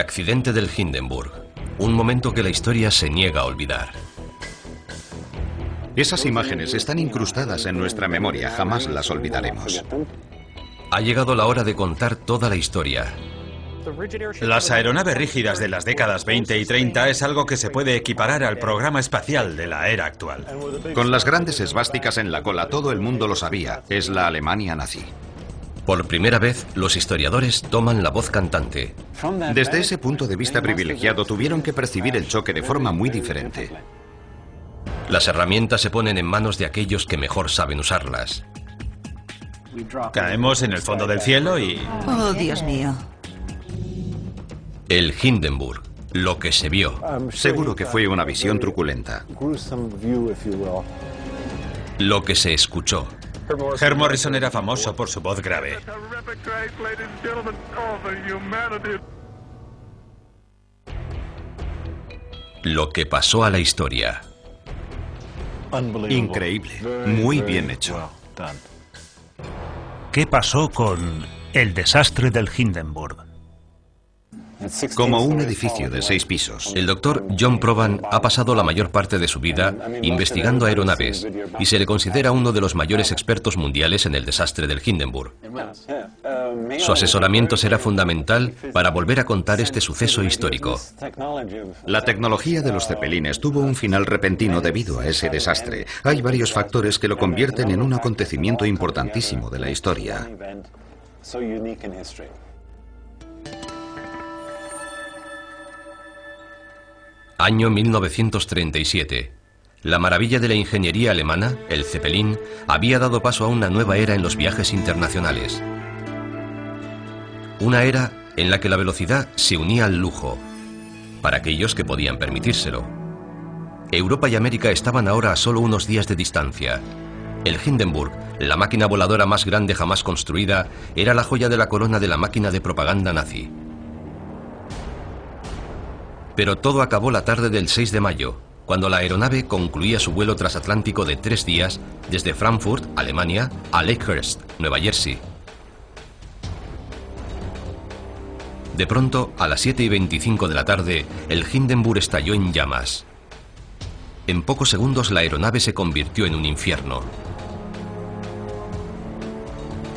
accidente del Hindenburg. Un momento que la historia se niega a olvidar. Esas imágenes están incrustadas en nuestra memoria, jamás las olvidaremos. Ha llegado la hora de contar toda la historia. Las aeronaves rígidas de las décadas 20 y 30 es algo que se puede equiparar al programa espacial de la era actual. Con las grandes esvásticas en la cola, todo el mundo lo sabía. Es la Alemania nazi. Por primera vez, los historiadores toman la voz cantante. Desde ese punto de vista privilegiado, tuvieron que percibir el choque de forma muy diferente. Las herramientas se ponen en manos de aquellos que mejor saben usarlas. Caemos en el fondo del cielo y... Oh, Dios mío. El Hindenburg, lo que se vio. Seguro que fue una visión truculenta. Lo que se escuchó. Herr Morrison era famoso por su voz grave. Lo que pasó a la historia. Increíble. Muy bien hecho. ¿Qué pasó con el desastre del Hindenburg? Como un edificio de seis pisos. El doctor John Provan ha pasado la mayor parte de su vida investigando aeronaves y se le considera uno de los mayores expertos mundiales en el desastre del Hindenburg. Su asesoramiento será fundamental para volver a contar este suceso histórico. La tecnología de los cepelines tuvo un final repentino debido a ese desastre. Hay varios factores que lo convierten en un acontecimiento importantísimo de la historia. Año 1937. La maravilla de la ingeniería alemana, el Zeppelin, había dado paso a una nueva era en los viajes internacionales. Una era en la que la velocidad se unía al lujo, para aquellos que podían permitírselo. Europa y América estaban ahora a solo unos días de distancia. El Hindenburg, la máquina voladora más grande jamás construida, era la joya de la corona de la máquina de propaganda nazi. Pero todo acabó la tarde del 6 de mayo, cuando la aeronave concluía su vuelo transatlántico de tres días desde Frankfurt, Alemania, a Lakehurst, Nueva Jersey. De pronto, a las 7 y 25 de la tarde, el Hindenburg estalló en llamas. En pocos segundos la aeronave se convirtió en un infierno.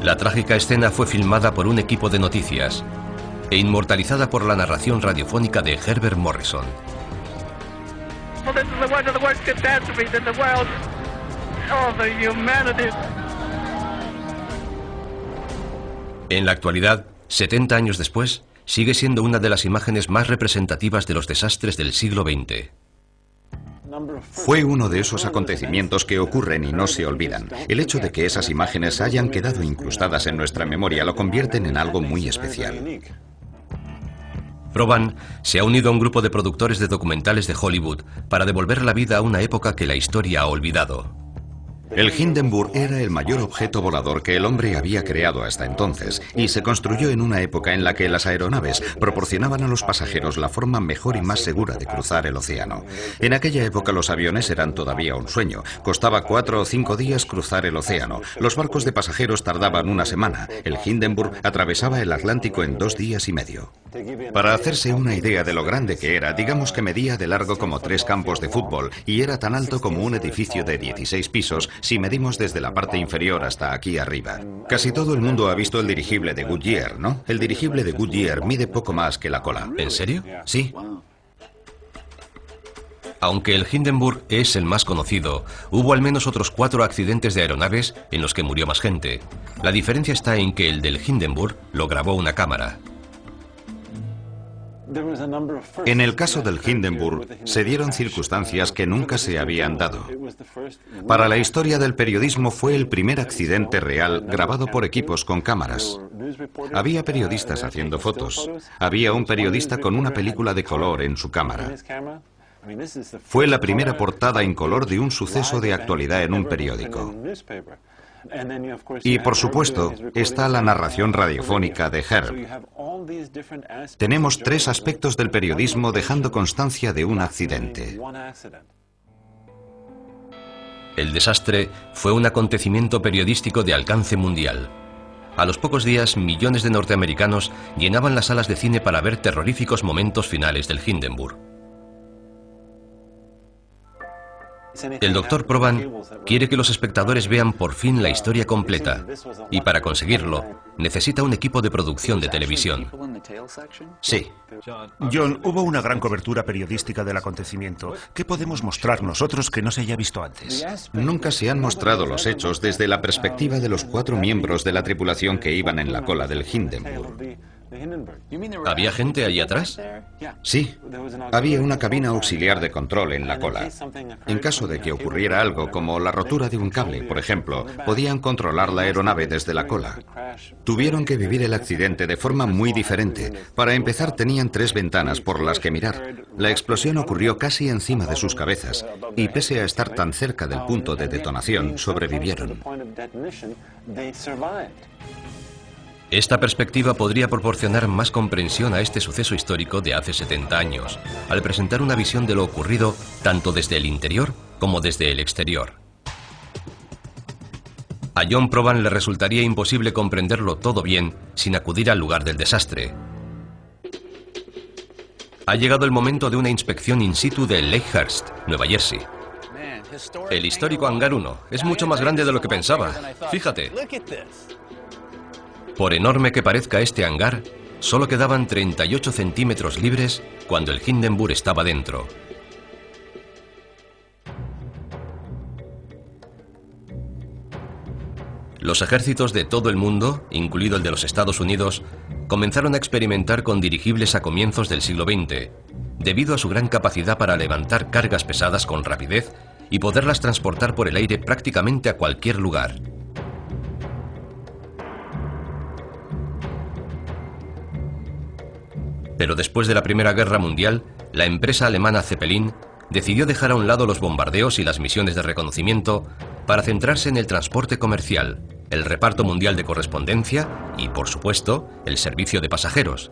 La trágica escena fue filmada por un equipo de noticias, e inmortalizada por la narración radiofónica de Herbert Morrison. En la actualidad, 70 años después, sigue siendo una de las imágenes más representativas de los desastres del siglo XX. Fue uno de esos acontecimientos que ocurren y no se olvidan. El hecho de que esas imágenes hayan quedado incrustadas en nuestra memoria lo convierten en algo muy especial. Proban se ha unido a un grupo de productores de documentales de Hollywood para devolver la vida a una época que la historia ha olvidado. El Hindenburg era el mayor objeto volador que el hombre había creado hasta entonces y se construyó en una época en la que las aeronaves proporcionaban a los pasajeros la forma mejor y más segura de cruzar el océano. En aquella época los aviones eran todavía un sueño. Costaba cuatro o cinco días cruzar el océano. Los barcos de pasajeros tardaban una semana. El Hindenburg atravesaba el Atlántico en dos días y medio. Para hacerse una idea de lo grande que era, digamos que medía de largo como tres campos de fútbol y era tan alto como un edificio de 16 pisos si medimos desde la parte inferior hasta aquí arriba. Casi todo el mundo ha visto el dirigible de Goodyear, ¿no? El dirigible de Goodyear mide poco más que la cola. ¿En serio? Sí. Aunque el Hindenburg es el más conocido, hubo al menos otros cuatro accidentes de aeronaves en los que murió más gente. La diferencia está en que el del Hindenburg lo grabó una cámara. En el caso del Hindenburg se dieron circunstancias que nunca se habían dado. Para la historia del periodismo fue el primer accidente real grabado por equipos con cámaras. Había periodistas haciendo fotos. Había un periodista con una película de color en su cámara. Fue la primera portada en color de un suceso de actualidad en un periódico. Y por supuesto está la narración radiofónica de Herb. Tenemos tres aspectos del periodismo dejando constancia de un accidente. El desastre fue un acontecimiento periodístico de alcance mundial. A los pocos días, millones de norteamericanos llenaban las salas de cine para ver terroríficos momentos finales del Hindenburg. El doctor Proban quiere que los espectadores vean por fin la historia completa y para conseguirlo necesita un equipo de producción de televisión. Sí. John, hubo una gran cobertura periodística del acontecimiento. ¿Qué podemos mostrar nosotros que no se haya visto antes? Nunca se han mostrado los hechos desde la perspectiva de los cuatro miembros de la tripulación que iban en la cola del Hindenburg. ¿Había gente ahí atrás? Sí, había una cabina auxiliar de control en la cola. En caso de que ocurriera algo como la rotura de un cable, por ejemplo, podían controlar la aeronave desde la cola. Tuvieron que vivir el accidente de forma muy diferente. Para empezar, tenían tres ventanas por las que mirar. La explosión ocurrió casi encima de sus cabezas y pese a estar tan cerca del punto de detonación, sobrevivieron. Esta perspectiva podría proporcionar más comprensión a este suceso histórico de hace 70 años, al presentar una visión de lo ocurrido tanto desde el interior como desde el exterior. A John Proban le resultaría imposible comprenderlo todo bien sin acudir al lugar del desastre. Ha llegado el momento de una inspección in situ de Lakehurst, Nueva Jersey. El histórico Hangar 1 es mucho más grande de lo que pensaba. Fíjate. Por enorme que parezca este hangar, solo quedaban 38 centímetros libres cuando el Hindenburg estaba dentro. Los ejércitos de todo el mundo, incluido el de los Estados Unidos, comenzaron a experimentar con dirigibles a comienzos del siglo XX, debido a su gran capacidad para levantar cargas pesadas con rapidez y poderlas transportar por el aire prácticamente a cualquier lugar. Pero después de la Primera Guerra Mundial, la empresa alemana Zeppelin decidió dejar a un lado los bombardeos y las misiones de reconocimiento para centrarse en el transporte comercial, el reparto mundial de correspondencia y, por supuesto, el servicio de pasajeros.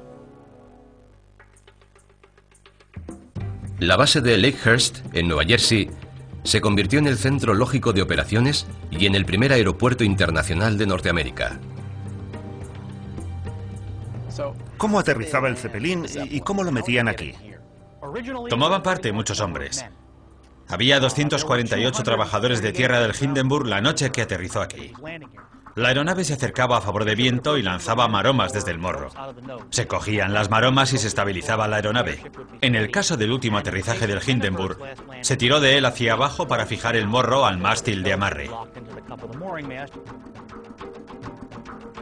La base de Lakehurst, en Nueva Jersey, se convirtió en el centro lógico de operaciones y en el primer aeropuerto internacional de Norteamérica. ¿Cómo aterrizaba el Zeppelin y cómo lo metían aquí? Tomaban parte muchos hombres. Había 248 trabajadores de tierra del Hindenburg la noche que aterrizó aquí. La aeronave se acercaba a favor de viento y lanzaba maromas desde el morro. Se cogían las maromas y se estabilizaba la aeronave. En el caso del último aterrizaje del Hindenburg, se tiró de él hacia abajo para fijar el morro al mástil de amarre.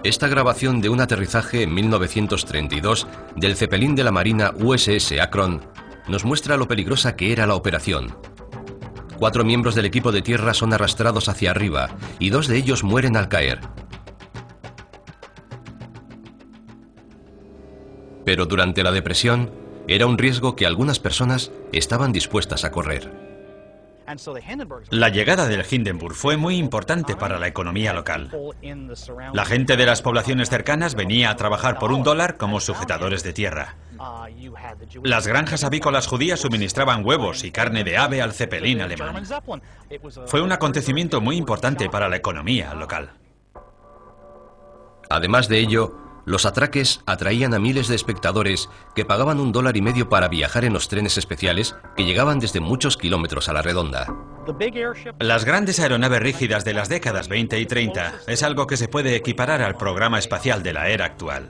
Esta grabación de un aterrizaje en 1932 del Zeppelin de la Marina USS Akron nos muestra lo peligrosa que era la operación. Cuatro miembros del equipo de tierra son arrastrados hacia arriba y dos de ellos mueren al caer. Pero durante la depresión era un riesgo que algunas personas estaban dispuestas a correr. La llegada del Hindenburg fue muy importante para la economía local. La gente de las poblaciones cercanas venía a trabajar por un dólar como sujetadores de tierra. Las granjas avícolas judías suministraban huevos y carne de ave al cepelín alemán. Fue un acontecimiento muy importante para la economía local. Además de ello, los atraques atraían a miles de espectadores que pagaban un dólar y medio para viajar en los trenes especiales que llegaban desde muchos kilómetros a la redonda. Las grandes aeronaves rígidas de las décadas 20 y 30 es algo que se puede equiparar al programa espacial de la era actual.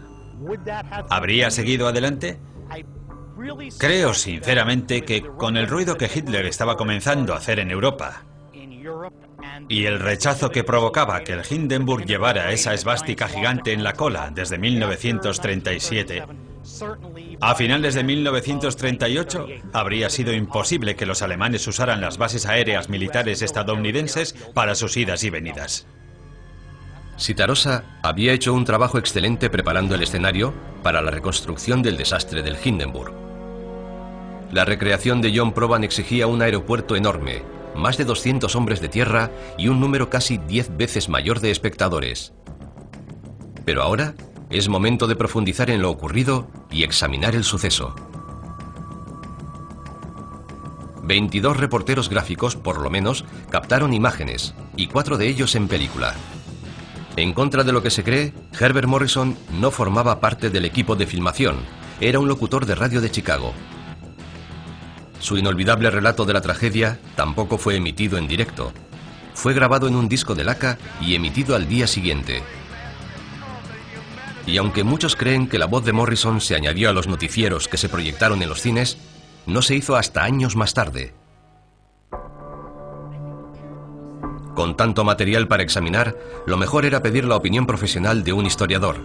¿Habría seguido adelante? Creo sinceramente que con el ruido que Hitler estaba comenzando a hacer en Europa y el rechazo que provocaba que el Hindenburg llevara esa esvástica gigante en la cola desde 1937, a finales de 1938 habría sido imposible que los alemanes usaran las bases aéreas militares estadounidenses para sus idas y venidas. Sitarosa había hecho un trabajo excelente preparando el escenario para la reconstrucción del desastre del Hindenburg. La recreación de John Proban exigía un aeropuerto enorme, más de 200 hombres de tierra y un número casi 10 veces mayor de espectadores. Pero ahora es momento de profundizar en lo ocurrido y examinar el suceso. 22 reporteros gráficos, por lo menos, captaron imágenes, y cuatro de ellos en película. En contra de lo que se cree, Herbert Morrison no formaba parte del equipo de filmación, era un locutor de radio de Chicago. Su inolvidable relato de la tragedia tampoco fue emitido en directo. Fue grabado en un disco de laca y emitido al día siguiente. Y aunque muchos creen que la voz de Morrison se añadió a los noticieros que se proyectaron en los cines, no se hizo hasta años más tarde. Con tanto material para examinar, lo mejor era pedir la opinión profesional de un historiador.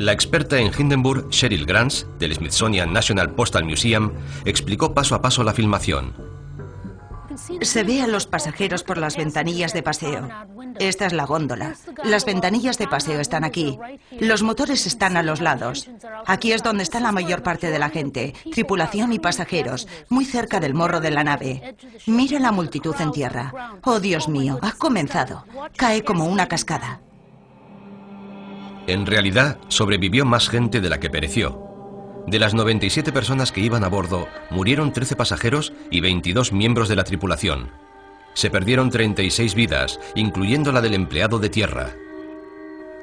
La experta en Hindenburg, Cheryl Grants, del Smithsonian National Postal Museum, explicó paso a paso la filmación. Se ve a los pasajeros por las ventanillas de paseo. Esta es la góndola. Las ventanillas de paseo están aquí. Los motores están a los lados. Aquí es donde está la mayor parte de la gente, tripulación y pasajeros, muy cerca del morro de la nave. Mira la multitud en tierra. Oh, Dios mío, ha comenzado. Cae como una cascada. En realidad, sobrevivió más gente de la que pereció. De las 97 personas que iban a bordo, murieron 13 pasajeros y 22 miembros de la tripulación. Se perdieron 36 vidas, incluyendo la del empleado de tierra.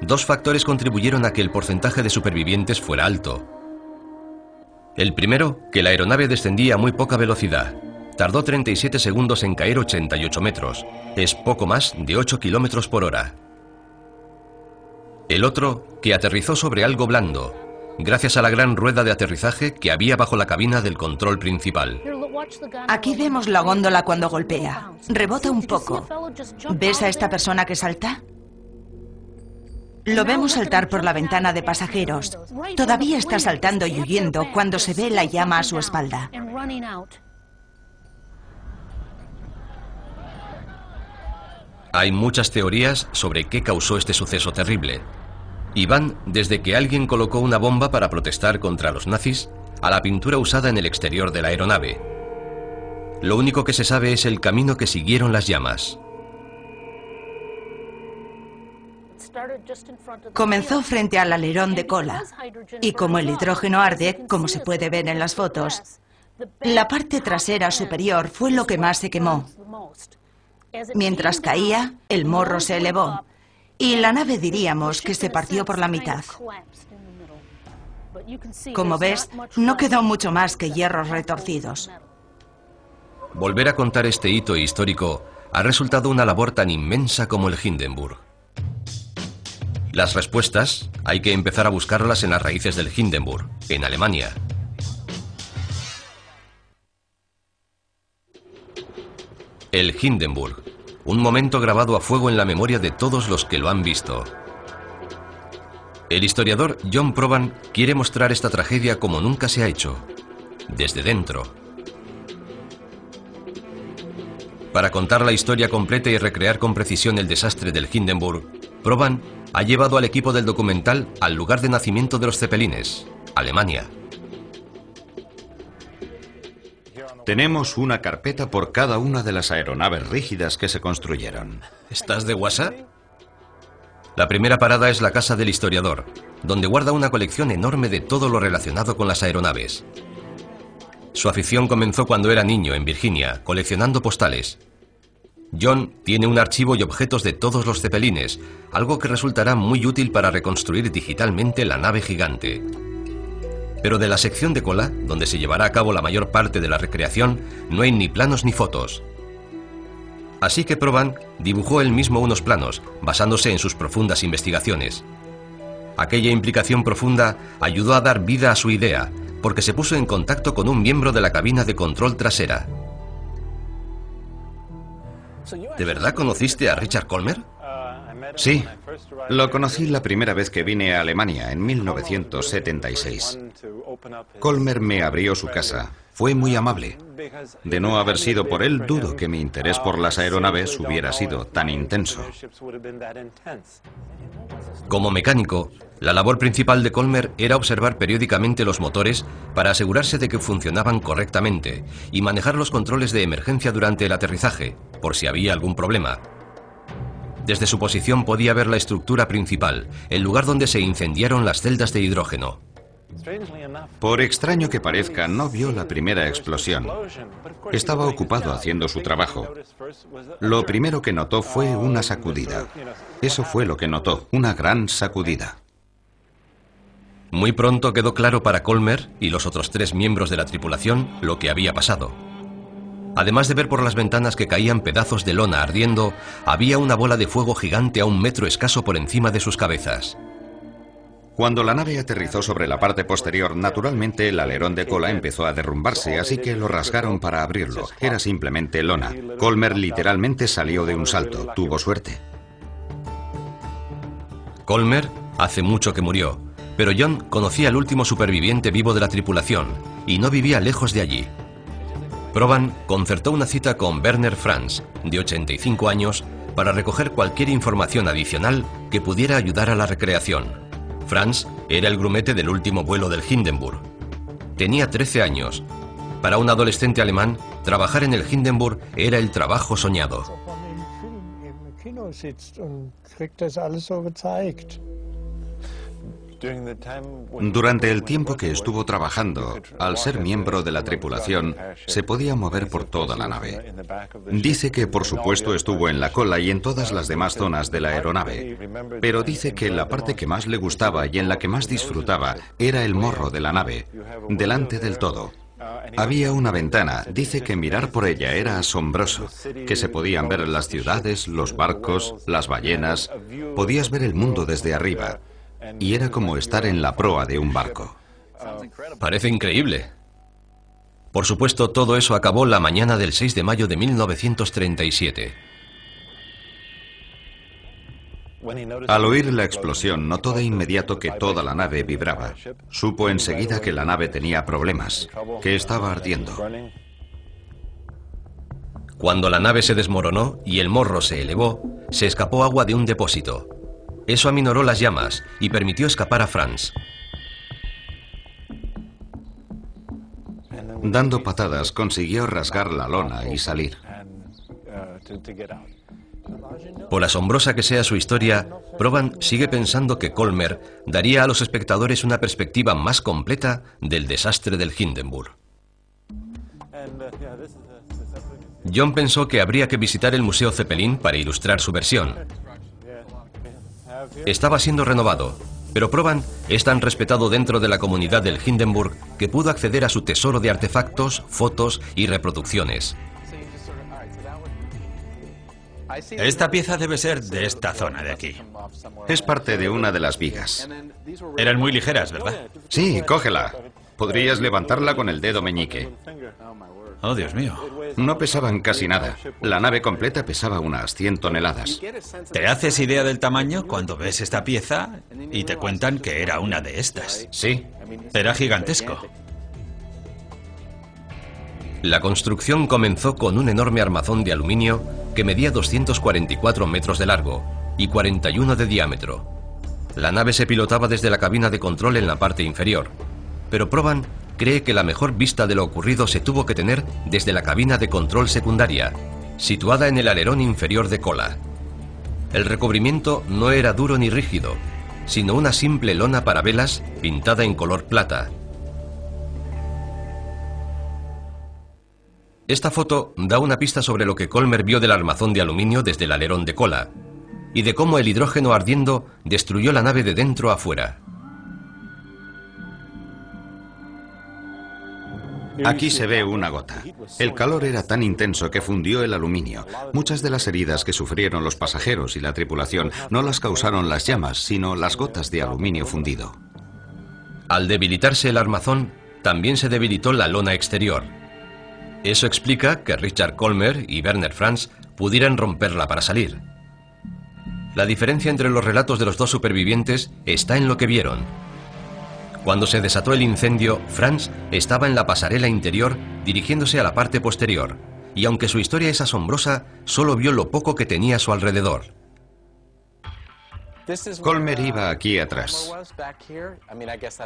Dos factores contribuyeron a que el porcentaje de supervivientes fuera alto. El primero, que la aeronave descendía a muy poca velocidad. Tardó 37 segundos en caer 88 metros. Es poco más de 8 kilómetros por hora. El otro, que aterrizó sobre algo blando, gracias a la gran rueda de aterrizaje que había bajo la cabina del control principal. Aquí vemos la góndola cuando golpea. Rebota un poco. ¿Ves a esta persona que salta? Lo vemos saltar por la ventana de pasajeros. Todavía está saltando y huyendo cuando se ve la llama a su espalda. Hay muchas teorías sobre qué causó este suceso terrible. Y van desde que alguien colocó una bomba para protestar contra los nazis a la pintura usada en el exterior de la aeronave. Lo único que se sabe es el camino que siguieron las llamas. Comenzó frente al alerón de cola y como el hidrógeno arde, como se puede ver en las fotos, la parte trasera superior fue lo que más se quemó. Mientras caía, el morro se elevó y la nave diríamos que se partió por la mitad. Como ves, no quedó mucho más que hierros retorcidos. Volver a contar este hito histórico ha resultado una labor tan inmensa como el Hindenburg. Las respuestas hay que empezar a buscarlas en las raíces del Hindenburg, en Alemania. El Hindenburg, un momento grabado a fuego en la memoria de todos los que lo han visto. El historiador John Proban quiere mostrar esta tragedia como nunca se ha hecho, desde dentro. Para contar la historia completa y recrear con precisión el desastre del Hindenburg, Proban ha llevado al equipo del documental al lugar de nacimiento de los cepelines, Alemania. Tenemos una carpeta por cada una de las aeronaves rígidas que se construyeron. ¿Estás de WhatsApp? La primera parada es la casa del historiador, donde guarda una colección enorme de todo lo relacionado con las aeronaves. Su afición comenzó cuando era niño en Virginia, coleccionando postales. John tiene un archivo y objetos de todos los cepelines, algo que resultará muy útil para reconstruir digitalmente la nave gigante. Pero de la sección de cola, donde se llevará a cabo la mayor parte de la recreación, no hay ni planos ni fotos. Así que Proban dibujó él mismo unos planos, basándose en sus profundas investigaciones. Aquella implicación profunda ayudó a dar vida a su idea, porque se puso en contacto con un miembro de la cabina de control trasera. ¿De verdad conociste a Richard Colmer? Sí, lo conocí la primera vez que vine a Alemania, en 1976. Colmer me abrió su casa. Fue muy amable. De no haber sido por él, dudo que mi interés por las aeronaves hubiera sido tan intenso. Como mecánico, la labor principal de Colmer era observar periódicamente los motores para asegurarse de que funcionaban correctamente y manejar los controles de emergencia durante el aterrizaje, por si había algún problema. Desde su posición podía ver la estructura principal, el lugar donde se incendiaron las celdas de hidrógeno. Por extraño que parezca, no vio la primera explosión. Estaba ocupado haciendo su trabajo. Lo primero que notó fue una sacudida. Eso fue lo que notó, una gran sacudida. Muy pronto quedó claro para Colmer y los otros tres miembros de la tripulación lo que había pasado. Además de ver por las ventanas que caían pedazos de lona ardiendo, había una bola de fuego gigante a un metro escaso por encima de sus cabezas. Cuando la nave aterrizó sobre la parte posterior, naturalmente el alerón de cola empezó a derrumbarse, así que lo rasgaron para abrirlo. Era simplemente lona. Colmer literalmente salió de un salto. Tuvo suerte. Colmer hace mucho que murió, pero John conocía al último superviviente vivo de la tripulación y no vivía lejos de allí. Proban concertó una cita con Werner Franz, de 85 años, para recoger cualquier información adicional que pudiera ayudar a la recreación. Franz era el grumete del último vuelo del Hindenburg. Tenía 13 años. Para un adolescente alemán, trabajar en el Hindenburg era el trabajo soñado. Durante el tiempo que estuvo trabajando, al ser miembro de la tripulación, se podía mover por toda la nave. Dice que por supuesto estuvo en la cola y en todas las demás zonas de la aeronave, pero dice que la parte que más le gustaba y en la que más disfrutaba era el morro de la nave, delante del todo. Había una ventana, dice que mirar por ella era asombroso, que se podían ver las ciudades, los barcos, las ballenas, podías ver el mundo desde arriba y era como estar en la proa de un barco. Parece increíble. Por supuesto, todo eso acabó la mañana del 6 de mayo de 1937. Al oír la explosión, notó de inmediato que toda la nave vibraba. Supo enseguida que la nave tenía problemas, que estaba ardiendo. Cuando la nave se desmoronó y el morro se elevó, se escapó agua de un depósito. Eso aminoró las llamas y permitió escapar a Franz. Dando patadas consiguió rasgar la lona y salir. Por asombrosa que sea su historia, Proban sigue pensando que Colmer daría a los espectadores una perspectiva más completa del desastre del Hindenburg. John pensó que habría que visitar el Museo Zeppelin para ilustrar su versión, estaba siendo renovado, pero Proban es tan respetado dentro de la comunidad del Hindenburg que pudo acceder a su tesoro de artefactos, fotos y reproducciones. Esta pieza debe ser de esta zona de aquí. Es parte de una de las vigas. Eran muy ligeras, ¿verdad? Sí, cógela. Podrías levantarla con el dedo meñique. Oh, Dios mío. No pesaban casi nada. La nave completa pesaba unas 100 toneladas. ¿Te haces idea del tamaño cuando ves esta pieza y te cuentan que era una de estas? Sí. Era gigantesco. La construcción comenzó con un enorme armazón de aluminio que medía 244 metros de largo y 41 de diámetro. La nave se pilotaba desde la cabina de control en la parte inferior, pero Proban cree que la mejor vista de lo ocurrido se tuvo que tener desde la cabina de control secundaria, situada en el alerón inferior de cola. El recubrimiento no era duro ni rígido, sino una simple lona para velas pintada en color plata. Esta foto da una pista sobre lo que Colmer vio del armazón de aluminio desde el alerón de cola y de cómo el hidrógeno ardiendo destruyó la nave de dentro a fuera. Aquí se ve una gota. El calor era tan intenso que fundió el aluminio. Muchas de las heridas que sufrieron los pasajeros y la tripulación no las causaron las llamas, sino las gotas de aluminio fundido. Al debilitarse el armazón, también se debilitó la lona exterior. Eso explica que Richard Colmer y Werner Franz pudieran romperla para salir. La diferencia entre los relatos de los dos supervivientes está en lo que vieron. Cuando se desató el incendio, Franz estaba en la pasarela interior dirigiéndose a la parte posterior, y aunque su historia es asombrosa, solo vio lo poco que tenía a su alrededor. Colmer iba aquí atrás.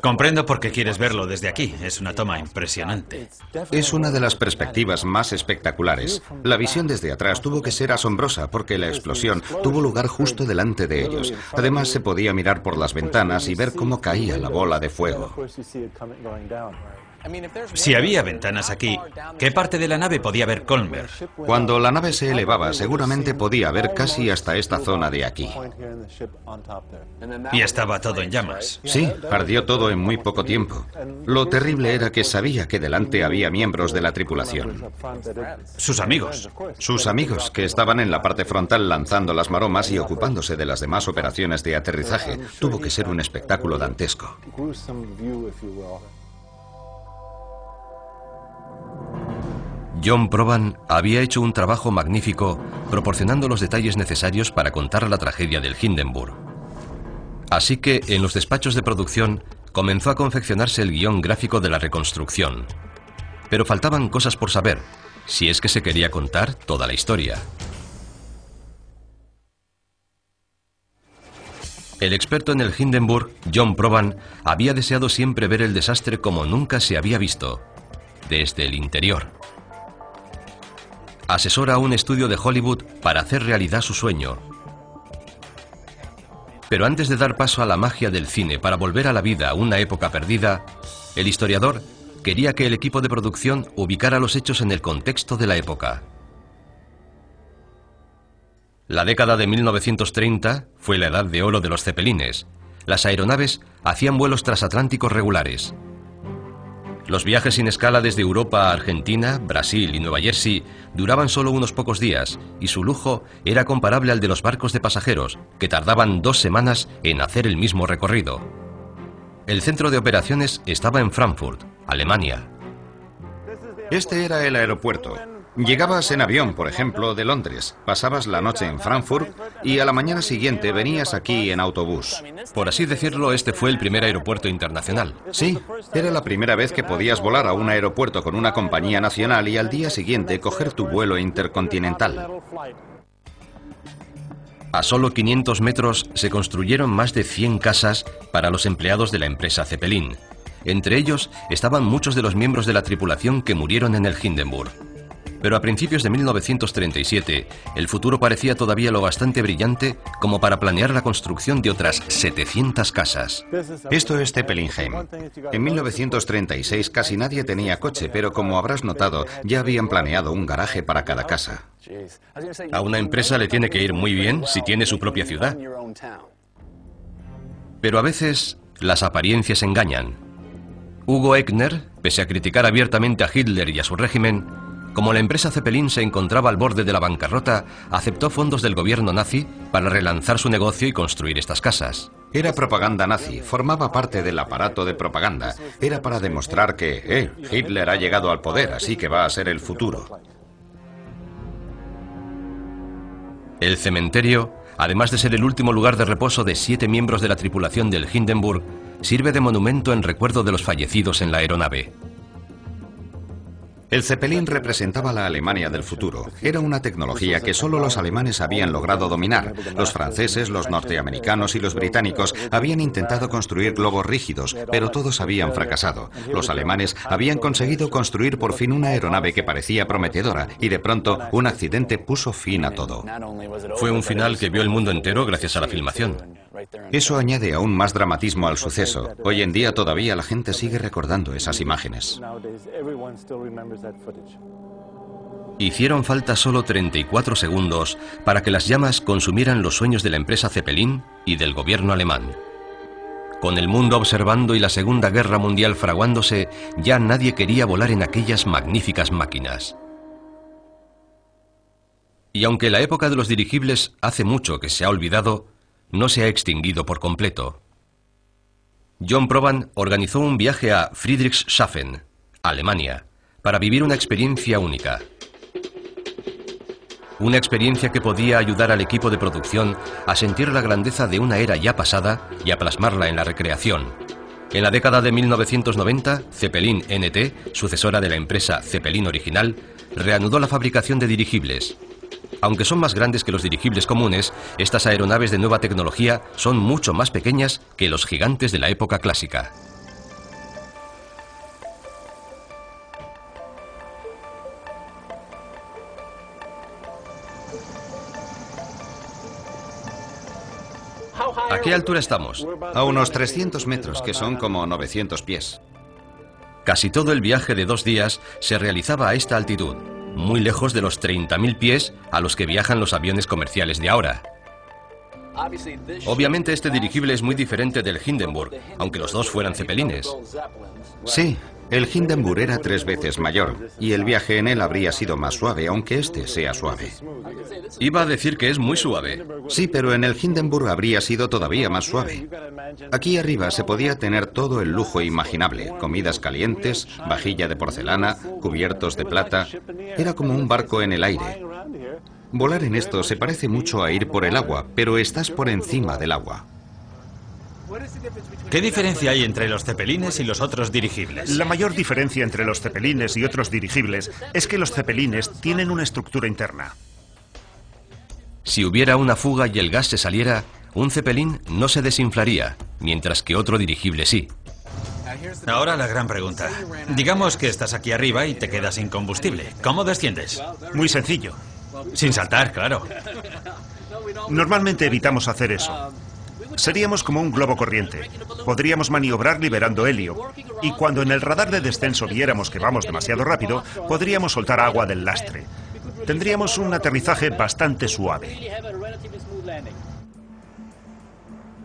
Comprendo por qué quieres verlo desde aquí. Es una toma impresionante. Es una de las perspectivas más espectaculares. La visión desde atrás tuvo que ser asombrosa porque la explosión tuvo lugar justo delante de ellos. Además se podía mirar por las ventanas y ver cómo caía la bola de fuego. Si había ventanas aquí, ¿qué parte de la nave podía ver Colmer? Cuando la nave se elevaba, seguramente podía ver casi hasta esta zona de aquí. Y estaba todo en llamas. Sí, ardió todo en muy poco tiempo. Lo terrible era que sabía que delante había miembros de la tripulación. Sus amigos. Sus amigos, que estaban en la parte frontal lanzando las maromas y ocupándose de las demás operaciones de aterrizaje. Tuvo que ser un espectáculo dantesco. John Proban había hecho un trabajo magnífico proporcionando los detalles necesarios para contar la tragedia del Hindenburg. Así que en los despachos de producción comenzó a confeccionarse el guion gráfico de la reconstrucción. Pero faltaban cosas por saber, si es que se quería contar toda la historia. El experto en el Hindenburg, John Proban, había deseado siempre ver el desastre como nunca se había visto, desde el interior asesora un estudio de Hollywood para hacer realidad su sueño. Pero antes de dar paso a la magia del cine para volver a la vida una época perdida, el historiador quería que el equipo de producción ubicara los hechos en el contexto de la época. La década de 1930 fue la edad de oro de los cepelines. Las aeronaves hacían vuelos transatlánticos regulares. Los viajes sin escala desde Europa a Argentina, Brasil y Nueva Jersey duraban solo unos pocos días y su lujo era comparable al de los barcos de pasajeros, que tardaban dos semanas en hacer el mismo recorrido. El centro de operaciones estaba en Frankfurt, Alemania. Este era el aeropuerto. Llegabas en avión, por ejemplo, de Londres, pasabas la noche en Frankfurt y a la mañana siguiente venías aquí en autobús. Por así decirlo, este fue el primer aeropuerto internacional. Sí, era la primera vez que podías volar a un aeropuerto con una compañía nacional y al día siguiente coger tu vuelo intercontinental. A solo 500 metros se construyeron más de 100 casas para los empleados de la empresa Zeppelin. Entre ellos estaban muchos de los miembros de la tripulación que murieron en el Hindenburg. Pero a principios de 1937, el futuro parecía todavía lo bastante brillante como para planear la construcción de otras 700 casas. Esto es Zeppelinheim. En 1936 casi nadie tenía coche, pero como habrás notado, ya habían planeado un garaje para cada casa. A una empresa le tiene que ir muy bien si tiene su propia ciudad. Pero a veces las apariencias engañan. Hugo Eckner, pese a criticar abiertamente a Hitler y a su régimen, como la empresa Zeppelin se encontraba al borde de la bancarrota, aceptó fondos del gobierno nazi para relanzar su negocio y construir estas casas. Era propaganda nazi, formaba parte del aparato de propaganda. Era para demostrar que, eh, Hitler ha llegado al poder, así que va a ser el futuro. El cementerio, además de ser el último lugar de reposo de siete miembros de la tripulación del Hindenburg, sirve de monumento en recuerdo de los fallecidos en la aeronave. El Zeppelin representaba la Alemania del futuro. Era una tecnología que solo los alemanes habían logrado dominar. Los franceses, los norteamericanos y los británicos habían intentado construir globos rígidos, pero todos habían fracasado. Los alemanes habían conseguido construir por fin una aeronave que parecía prometedora y de pronto un accidente puso fin a todo. Fue un final que vio el mundo entero gracias a la filmación. Eso añade aún más dramatismo al suceso. Hoy en día todavía la gente sigue recordando esas imágenes. Hicieron falta solo 34 segundos para que las llamas consumieran los sueños de la empresa Zeppelin y del gobierno alemán. Con el mundo observando y la Segunda Guerra Mundial fraguándose, ya nadie quería volar en aquellas magníficas máquinas. Y aunque la época de los dirigibles hace mucho que se ha olvidado, no se ha extinguido por completo. John Proban organizó un viaje a Friedrichshafen, Alemania, para vivir una experiencia única. Una experiencia que podía ayudar al equipo de producción a sentir la grandeza de una era ya pasada y a plasmarla en la recreación. En la década de 1990, Zeppelin NT, sucesora de la empresa Zeppelin original, reanudó la fabricación de dirigibles. Aunque son más grandes que los dirigibles comunes, estas aeronaves de nueva tecnología son mucho más pequeñas que los gigantes de la época clásica. ¿A qué altura estamos? A unos 300 metros, que son como 900 pies. Casi todo el viaje de dos días se realizaba a esta altitud, muy lejos de los 30.000 pies a los que viajan los aviones comerciales de ahora. Obviamente este dirigible es muy diferente del Hindenburg, aunque los dos fueran cepelines. Sí, el Hindenburg era tres veces mayor y el viaje en él habría sido más suave, aunque este sea suave. Iba a decir que es muy suave. Sí, pero en el Hindenburg habría sido todavía más suave. Aquí arriba se podía tener todo el lujo imaginable, comidas calientes, vajilla de porcelana, cubiertos de plata. Era como un barco en el aire. Volar en esto se parece mucho a ir por el agua, pero estás por encima del agua. ¿Qué diferencia hay entre los cepelines y los otros dirigibles? La mayor diferencia entre los cepelines y otros dirigibles es que los cepelines tienen una estructura interna. Si hubiera una fuga y el gas se saliera, un cepelín no se desinflaría, mientras que otro dirigible sí. Ahora la gran pregunta. Digamos que estás aquí arriba y te quedas sin combustible. ¿Cómo desciendes? Muy sencillo. Sin saltar, claro. Normalmente evitamos hacer eso. Seríamos como un globo corriente. Podríamos maniobrar liberando helio. Y cuando en el radar de descenso viéramos que vamos demasiado rápido, podríamos soltar agua del lastre. Tendríamos un aterrizaje bastante suave.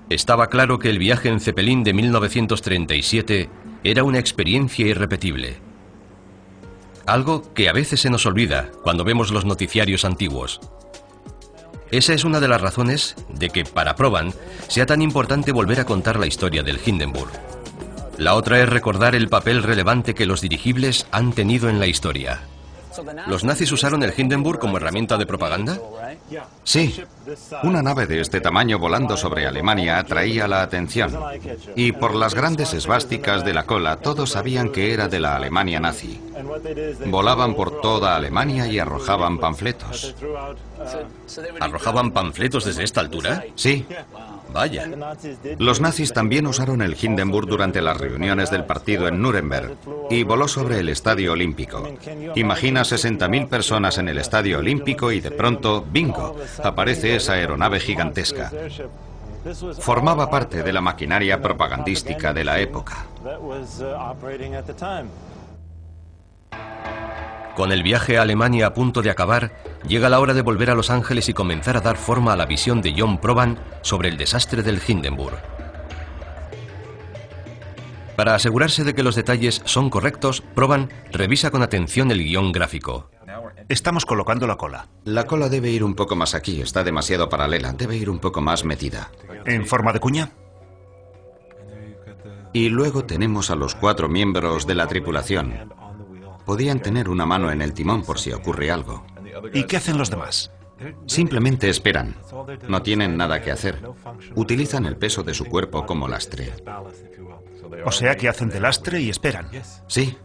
Estaba claro que el viaje en Zeppelin de 1937 era una experiencia irrepetible. Algo que a veces se nos olvida cuando vemos los noticiarios antiguos. Esa es una de las razones de que para Proban sea tan importante volver a contar la historia del Hindenburg. La otra es recordar el papel relevante que los dirigibles han tenido en la historia. ¿Los nazis usaron el Hindenburg como herramienta de propaganda? Sí, una nave de este tamaño volando sobre Alemania atraía la atención. Y por las grandes esvásticas de la cola, todos sabían que era de la Alemania nazi. Volaban por toda Alemania y arrojaban panfletos. ¿Arrojaban panfletos desde esta altura? Sí. Vaya. Los nazis también usaron el Hindenburg durante las reuniones del partido en Nuremberg y voló sobre el Estadio Olímpico. Imagina 60.000 personas en el Estadio Olímpico y de pronto, bingo, aparece esa aeronave gigantesca. Formaba parte de la maquinaria propagandística de la época. Con el viaje a Alemania a punto de acabar, llega la hora de volver a Los Ángeles y comenzar a dar forma a la visión de John Proban sobre el desastre del Hindenburg. Para asegurarse de que los detalles son correctos, Proban revisa con atención el guion gráfico. Estamos colocando la cola. La cola debe ir un poco más aquí, está demasiado paralela, debe ir un poco más metida. ¿En forma de cuña? Y luego tenemos a los cuatro miembros de la tripulación. Podían tener una mano en el timón por si ocurre algo. ¿Y qué hacen los demás? Simplemente esperan. No tienen nada que hacer. Utilizan el peso de su cuerpo como lastre. O sea que hacen de lastre y esperan. Sí.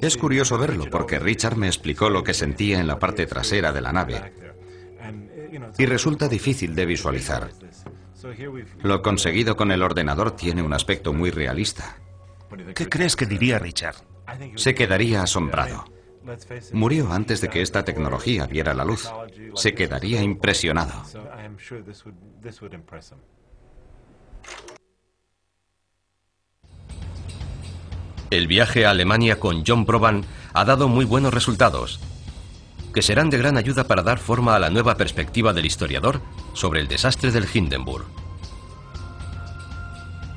Es curioso verlo porque Richard me explicó lo que sentía en la parte trasera de la nave. Y resulta difícil de visualizar. Lo conseguido con el ordenador tiene un aspecto muy realista. ¿Qué crees que diría Richard? Se quedaría asombrado. Murió antes de que esta tecnología viera la luz. Se quedaría impresionado. El viaje a Alemania con John Proban ha dado muy buenos resultados, que serán de gran ayuda para dar forma a la nueva perspectiva del historiador sobre el desastre del Hindenburg.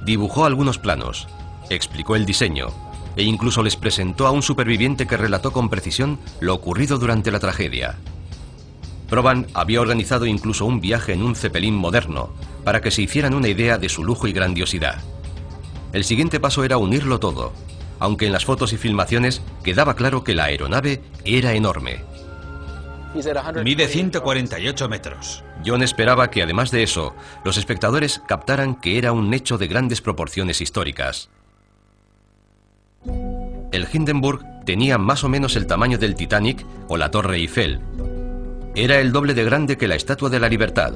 Dibujó algunos planos, explicó el diseño e incluso les presentó a un superviviente que relató con precisión lo ocurrido durante la tragedia. Proban había organizado incluso un viaje en un cepelín moderno para que se hicieran una idea de su lujo y grandiosidad. El siguiente paso era unirlo todo, aunque en las fotos y filmaciones quedaba claro que la aeronave era enorme. Mide 148 metros. John esperaba que además de eso, los espectadores captaran que era un hecho de grandes proporciones históricas. El Hindenburg tenía más o menos el tamaño del Titanic o la Torre Eiffel. Era el doble de grande que la Estatua de la Libertad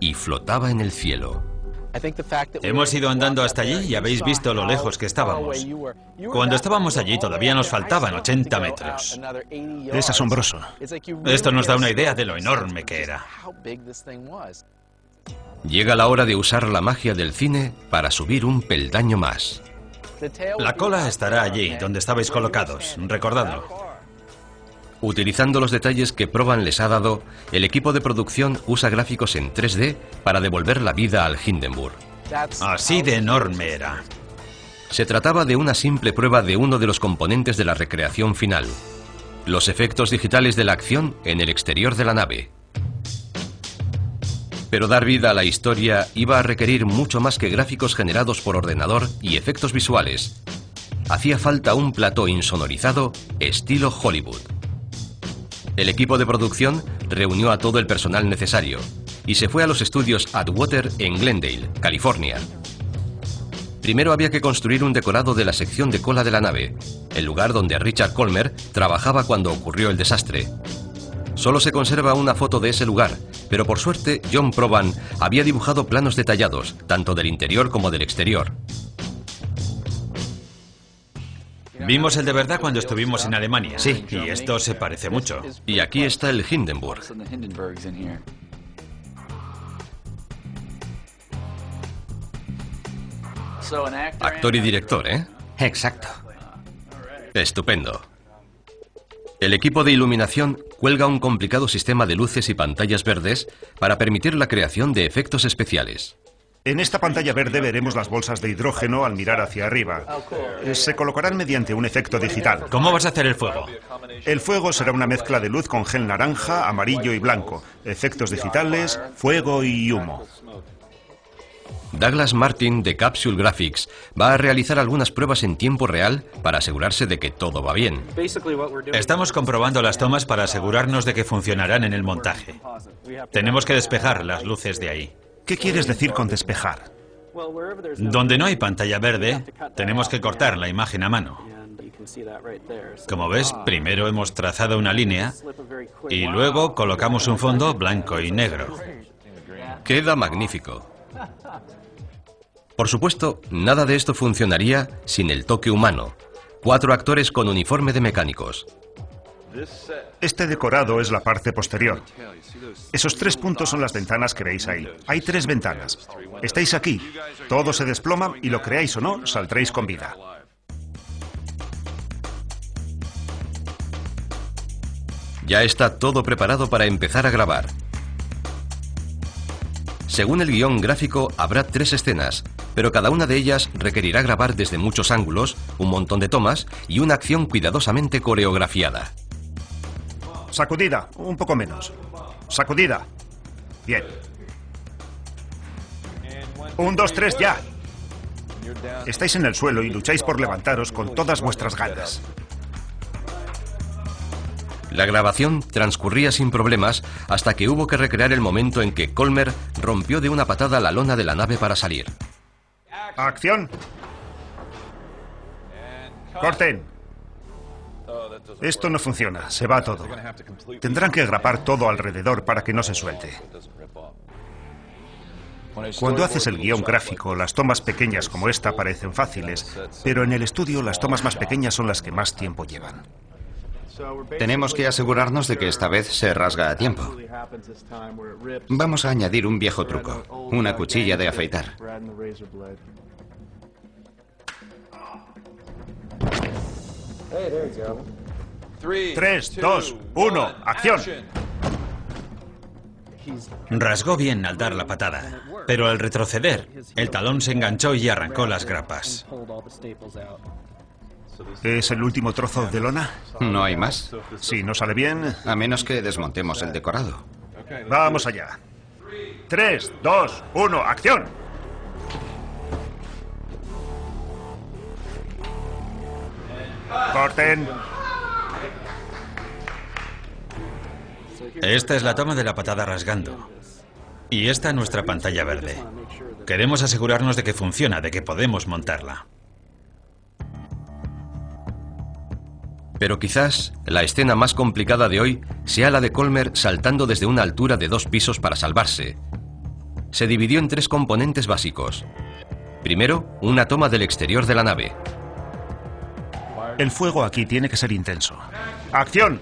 y flotaba en el cielo. Hemos ido andando hasta allí y habéis visto lo lejos que estábamos. Cuando estábamos allí todavía nos faltaban 80 metros. Es asombroso. Esto nos da una idea de lo enorme que era. Llega la hora de usar la magia del cine para subir un peldaño más. La cola estará allí, donde estabais colocados, recordadlo. Utilizando los detalles que Proban les ha dado, el equipo de producción usa gráficos en 3D para devolver la vida al Hindenburg. Así de enorme era. Se trataba de una simple prueba de uno de los componentes de la recreación final, los efectos digitales de la acción en el exterior de la nave. Pero dar vida a la historia iba a requerir mucho más que gráficos generados por ordenador y efectos visuales. Hacía falta un plató insonorizado estilo Hollywood. El equipo de producción reunió a todo el personal necesario y se fue a los estudios Atwater en Glendale, California. Primero había que construir un decorado de la sección de cola de la nave, el lugar donde Richard Colmer trabajaba cuando ocurrió el desastre. Solo se conserva una foto de ese lugar, pero por suerte John Proban había dibujado planos detallados, tanto del interior como del exterior. Vimos el de verdad cuando estuvimos en Alemania. Sí. Y esto se parece mucho. Y aquí está el Hindenburg. Actor y director, ¿eh? Exacto. Estupendo. El equipo de iluminación cuelga un complicado sistema de luces y pantallas verdes para permitir la creación de efectos especiales. En esta pantalla verde veremos las bolsas de hidrógeno al mirar hacia arriba. Se colocarán mediante un efecto digital. ¿Cómo vas a hacer el fuego? El fuego será una mezcla de luz con gel naranja, amarillo y blanco, efectos digitales, fuego y humo. Douglas Martin de Capsule Graphics va a realizar algunas pruebas en tiempo real para asegurarse de que todo va bien. Estamos comprobando las tomas para asegurarnos de que funcionarán en el montaje. Tenemos que despejar las luces de ahí. ¿Qué quieres decir con despejar? Donde no hay pantalla verde, tenemos que cortar la imagen a mano. Como ves, primero hemos trazado una línea y luego colocamos un fondo blanco y negro. Queda magnífico. Por supuesto, nada de esto funcionaría sin el toque humano. Cuatro actores con uniforme de mecánicos. Este decorado es la parte posterior. Esos tres puntos son las ventanas que veis ahí. Hay tres ventanas. Estáis aquí. Todo se desploma y lo creáis o no, saldréis con vida. Ya está todo preparado para empezar a grabar. Según el guion gráfico, habrá tres escenas, pero cada una de ellas requerirá grabar desde muchos ángulos, un montón de tomas y una acción cuidadosamente coreografiada. Sacudida, un poco menos. Sacudida. Bien. Un, dos, tres, ya. Estáis en el suelo y lucháis por levantaros con todas vuestras ganas. La grabación transcurría sin problemas hasta que hubo que recrear el momento en que Colmer rompió de una patada la lona de la nave para salir. ¡Acción! ¡Corten! Esto no funciona, se va todo. Tendrán que grapar todo alrededor para que no se suelte. Cuando haces el guion gráfico, las tomas pequeñas como esta parecen fáciles, pero en el estudio las tomas más pequeñas son las que más tiempo llevan. Tenemos que asegurarnos de que esta vez se rasga a tiempo. Vamos a añadir un viejo truco, una cuchilla de afeitar. Tres, dos, uno, acción. Rasgó bien al dar la patada, pero al retroceder, el talón se enganchó y arrancó las grapas. ¿Es el último trozo de lona? ¿No hay más? Si no sale bien... A menos que desmontemos el decorado. Vamos allá. Tres, dos, uno, acción. Corten. Esta es la toma de la patada rasgando. Y esta nuestra pantalla verde. Queremos asegurarnos de que funciona, de que podemos montarla. Pero quizás la escena más complicada de hoy sea la de Colmer saltando desde una altura de dos pisos para salvarse. Se dividió en tres componentes básicos. Primero, una toma del exterior de la nave. El fuego aquí tiene que ser intenso. ¡Acción!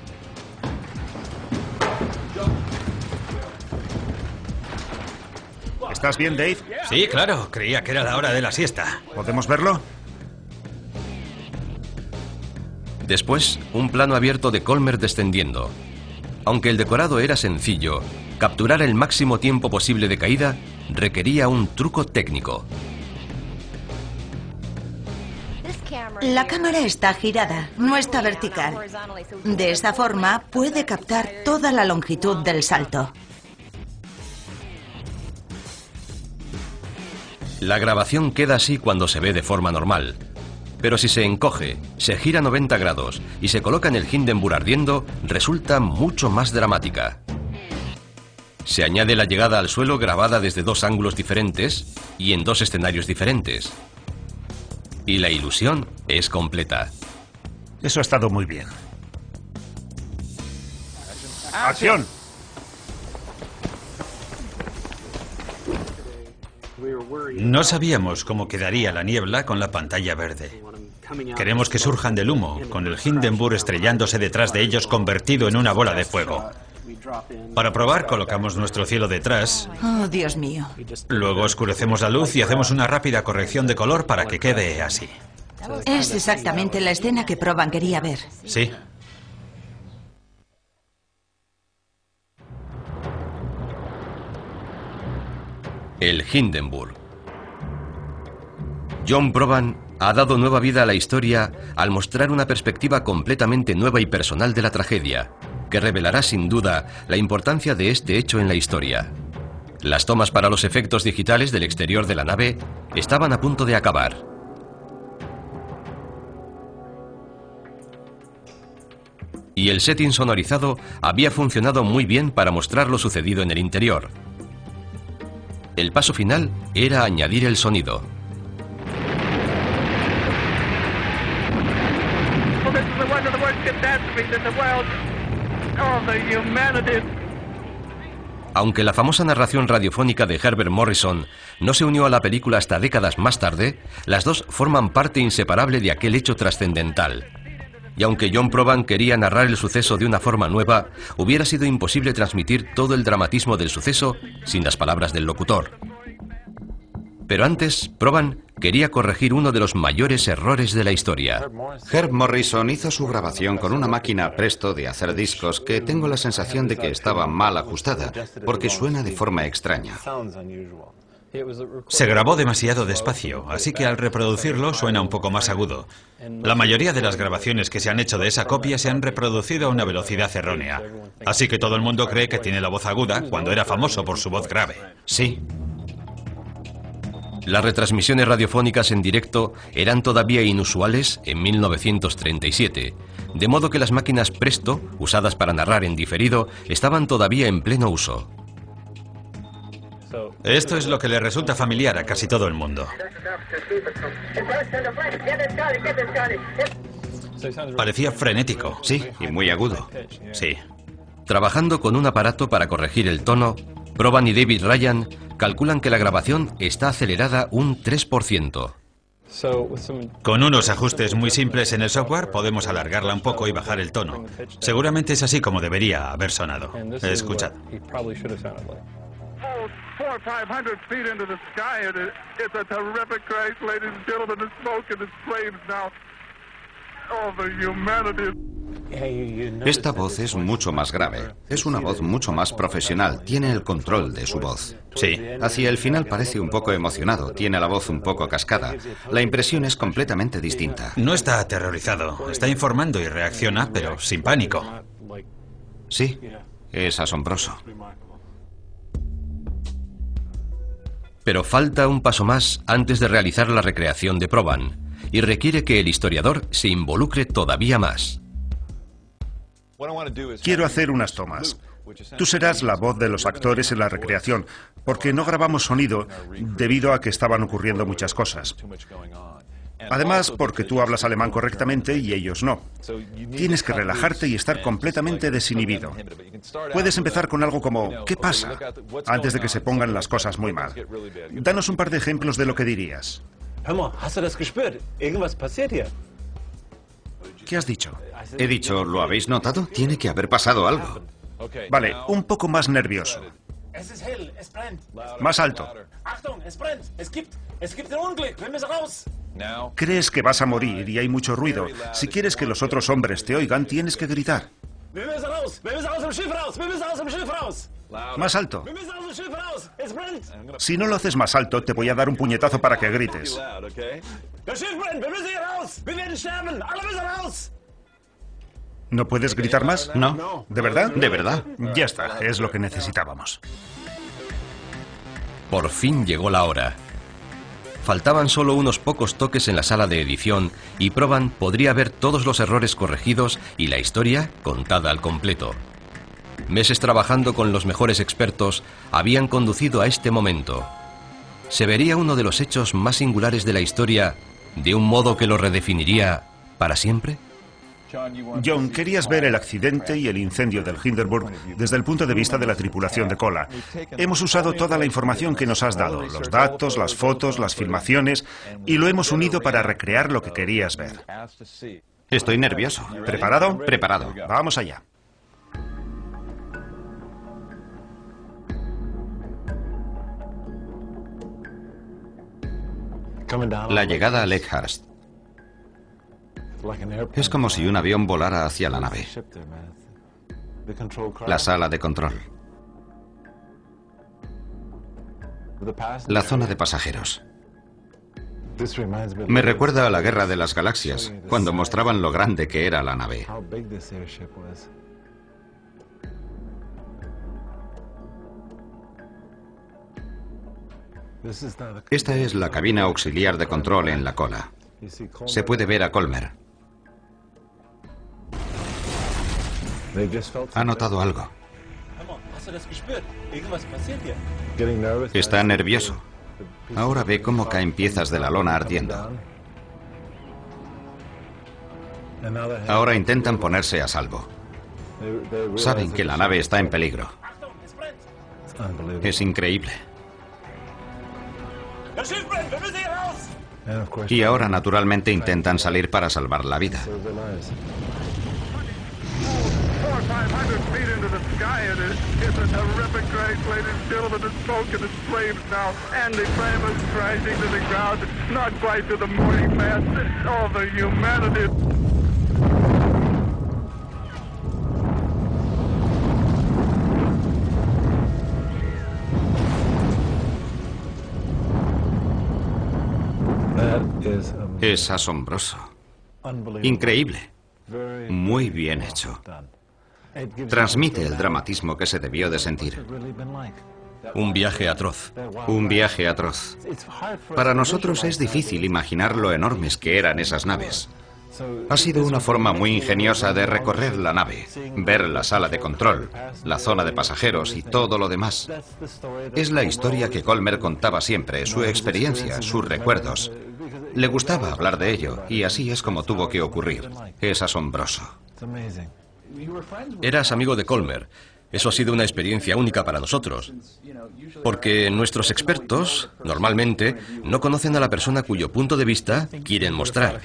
¿Estás bien, Dave? Sí, claro. Creía que era la hora de la siesta. ¿Podemos verlo? Después, un plano abierto de Colmer descendiendo. Aunque el decorado era sencillo, capturar el máximo tiempo posible de caída requería un truco técnico. La cámara está girada, no está vertical. De esta forma puede captar toda la longitud del salto. La grabación queda así cuando se ve de forma normal, pero si se encoge, se gira 90 grados y se coloca en el Hindenburg ardiendo, resulta mucho más dramática. Se añade la llegada al suelo grabada desde dos ángulos diferentes y en dos escenarios diferentes. Y la ilusión es completa. Eso ha estado muy bien. ¡Acción! No sabíamos cómo quedaría la niebla con la pantalla verde. Queremos que surjan del humo, con el Hindenburg estrellándose detrás de ellos convertido en una bola de fuego. Para probar, colocamos nuestro cielo detrás. Oh, Dios mío. Luego oscurecemos la luz y hacemos una rápida corrección de color para que quede así. Es exactamente la escena que Proban quería ver. Sí. El Hindenburg. John Proban ha dado nueva vida a la historia al mostrar una perspectiva completamente nueva y personal de la tragedia, que revelará sin duda la importancia de este hecho en la historia. Las tomas para los efectos digitales del exterior de la nave estaban a punto de acabar. Y el setting sonorizado había funcionado muy bien para mostrar lo sucedido en el interior. El paso final era añadir el sonido. Aunque la famosa narración radiofónica de Herbert Morrison no se unió a la película hasta décadas más tarde, las dos forman parte inseparable de aquel hecho trascendental. Y aunque John Proban quería narrar el suceso de una forma nueva, hubiera sido imposible transmitir todo el dramatismo del suceso sin las palabras del locutor. Pero antes, Proban quería corregir uno de los mayores errores de la historia. Herb Morrison hizo su grabación con una máquina presto de hacer discos que tengo la sensación de que estaba mal ajustada, porque suena de forma extraña. Se grabó demasiado despacio, así que al reproducirlo suena un poco más agudo. La mayoría de las grabaciones que se han hecho de esa copia se han reproducido a una velocidad errónea. Así que todo el mundo cree que tiene la voz aguda cuando era famoso por su voz grave. Sí, Las retransmisiones radiofónicas en directo eran todavía inusuales en 1937, de modo que las máquinas Presto, usadas para narrar en diferido, estaban todavía en pleno uso. Esto es lo que le resulta familiar a casi todo el mundo. Parecía frenético. sí, y muy agudo. Sí. Trabajando con un aparato para corregir el tono, Proban y David Ryan calculan que la grabación está acelerada un 3%. Con unos ajustes muy simples en el software podemos alargarla un poco y bajar el tono. Seguramente es así como debería haber sonado. Escuchad. Four or five hundred feet into the sky, and it, it's a terrific crash, ladies and gentlemen. The smoke and the flames now. Oh, the humanity. Esta voz es mucho más grave. Es una voz mucho más profesional. Tiene el control de su voz. Sí. Hacia el final parece un poco emocionado. Tiene la voz un poco cascada. La impresión es completamente distinta. No está aterrorizado. Está informando y reacciona, pero sin pánico. Sí, es asombroso. Pero falta un paso más antes de realizar la recreación de Proban, y requiere que el historiador se involucre todavía más. Quiero hacer unas tomas. Tú serás la voz de los actores en la recreación, porque no grabamos sonido debido a que estaban ocurriendo muchas cosas. Además, porque tú hablas alemán correctamente y ellos no. Tienes que relajarte y estar completamente desinhibido. Puedes empezar con algo como ¿qué pasa? antes de que se pongan las cosas muy mal. Danos un par de ejemplos de lo que dirías. ¿Qué has dicho? He dicho, ¿lo habéis notado? Tiene que haber pasado algo. Vale, un poco más nervioso. Más alto. Crees que vas a morir y hay mucho ruido. Si quieres que los otros hombres te oigan, tienes que gritar. Más alto. Si no lo haces más alto, te voy a dar un puñetazo para que grites. ¿No puedes gritar más? No. ¿De verdad? De verdad. Ya está, es lo que necesitábamos. Por fin llegó la hora. Faltaban solo unos pocos toques en la sala de edición y Proban podría ver todos los errores corregidos y la historia contada al completo. Meses trabajando con los mejores expertos habían conducido a este momento. Se vería uno de los hechos más singulares de la historia de un modo que lo redefiniría para siempre. John, querías ver el accidente y el incendio del Hindenburg desde el punto de vista de la tripulación de cola. Hemos usado toda la información que nos has dado, los datos, las fotos, las filmaciones, y lo hemos unido para recrear lo que querías ver. Estoy nervioso. ¿Preparado? Preparado. Vamos allá. La llegada a Leckhurst. Es como si un avión volara hacia la nave. La sala de control. La zona de pasajeros. Me recuerda a la Guerra de las Galaxias, cuando mostraban lo grande que era la nave. Esta es la cabina auxiliar de control en la cola. Se puede ver a Colmer. Ha notado algo. Está nervioso. Ahora ve cómo caen piezas de la lona ardiendo. Ahora intentan ponerse a salvo. Saben que la nave está en peligro. Es increíble. Y ahora naturalmente intentan salir para salvar la vida. 500 feet into the sky, and it, it's a terrific crash, ladies and gentlemen. The smoke and the flames now, and the flame is crashing to the ground, not quite to the morning mast. Oh, the humanity. Es asombroso. Increíble. Muy bien hecho. Transmite el dramatismo que se debió de sentir. Un viaje atroz. Un viaje atroz. Para nosotros es difícil imaginar lo enormes que eran esas naves. Ha sido una forma muy ingeniosa de recorrer la nave, ver la sala de control, la zona de pasajeros y todo lo demás. Es la historia que Colmer contaba siempre, su experiencia, sus recuerdos. Le gustaba hablar de ello y así es como tuvo que ocurrir. Es asombroso. Eras amigo de Colmer. Eso ha sido una experiencia única para nosotros. Porque nuestros expertos, normalmente, no conocen a la persona cuyo punto de vista quieren mostrar.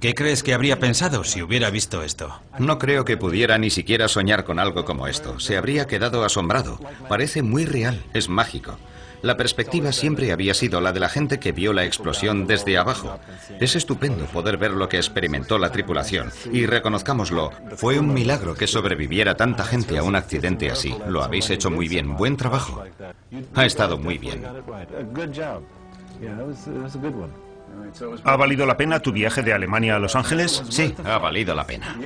¿Qué crees que habría pensado si hubiera visto esto? No creo que pudiera ni siquiera soñar con algo como esto. Se habría quedado asombrado. Parece muy real, es mágico. La perspectiva siempre había sido la de la gente que vio la explosión desde abajo. Es estupendo poder ver lo que experimentó la tripulación. Y reconozcámoslo, fue un milagro que sobreviviera tanta gente a un accidente así. Lo habéis hecho muy bien. Buen trabajo. Ha estado muy bien. ¿Ha valido la pena tu viaje de Alemania a Los Ángeles? Sí, ha valido la pena.